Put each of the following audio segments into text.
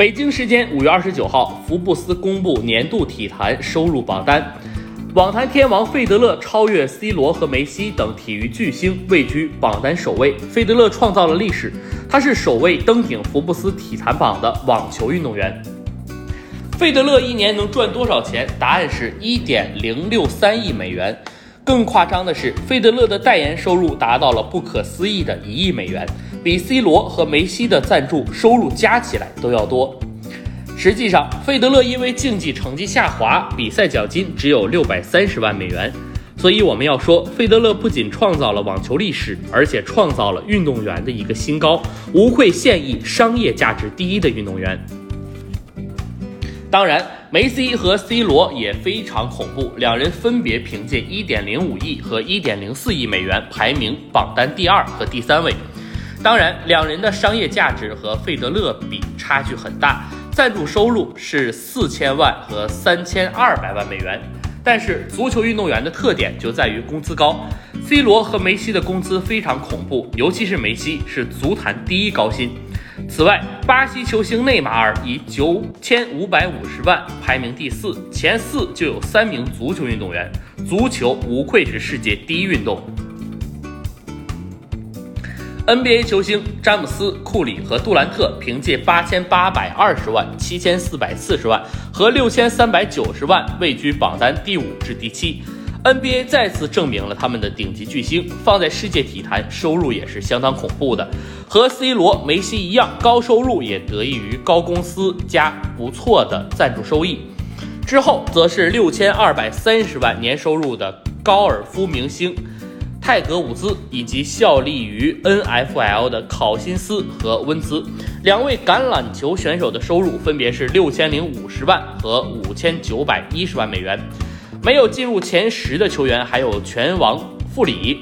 北京时间五月二十九号，福布斯公布年度体坛收入榜单，网坛天王费德勒超越 C 罗和梅西等体育巨星，位居榜单首位。费德勒创造了历史，他是首位登顶福布斯体坛榜的网球运动员。费德勒一年能赚多少钱？答案是一点零六三亿美元。更夸张的是，费德勒的代言收入达到了不可思议的一亿美元，比 C 罗和梅西的赞助收入加起来都要多。实际上，费德勒因为竞技成绩下滑，比赛奖金只有六百三十万美元。所以我们要说，费德勒不仅创造了网球历史，而且创造了运动员的一个新高，无愧现役商业价值第一的运动员。当然，梅西和 C 罗也非常恐怖，两人分别凭借1.05亿和1.04亿美元排名榜单第二和第三位。当然，两人的商业价值和费德勒比差距很大，赞助收入是四千万和三千二百万美元。但是，足球运动员的特点就在于工资高，C 罗和梅西的工资非常恐怖，尤其是梅西是足坛第一高薪。此外，巴西球星内马尔以九千五百五十万排名第四，前四就有三名足球运动员。足球无愧是世界第一运动。NBA 球星詹姆斯、库里和杜兰特凭借八千八百二十万、七千四百四十万和六千三百九十万位居榜单第五至第七。NBA 再次证明了他们的顶级巨星放在世界体坛收入也是相当恐怖的，和 C 罗、梅西一样，高收入也得益于高公司加不错的赞助收益。之后则是六千二百三十万年收入的高尔夫明星泰格伍兹，以及效力于 NFL 的考辛斯和温兹两位橄榄球选手的收入分别是六千零五十万和五千九百一十万美元。没有进入前十的球员还有拳王富里、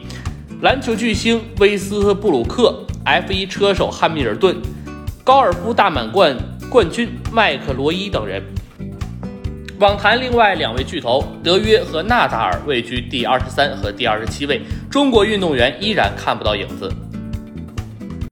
篮球巨星威斯布鲁克、F1 车手汉密尔顿、高尔夫大满贯冠军麦克罗伊等人。网坛另外两位巨头德约和纳达尔位居第二十三和第二十七位，中国运动员依然看不到影子。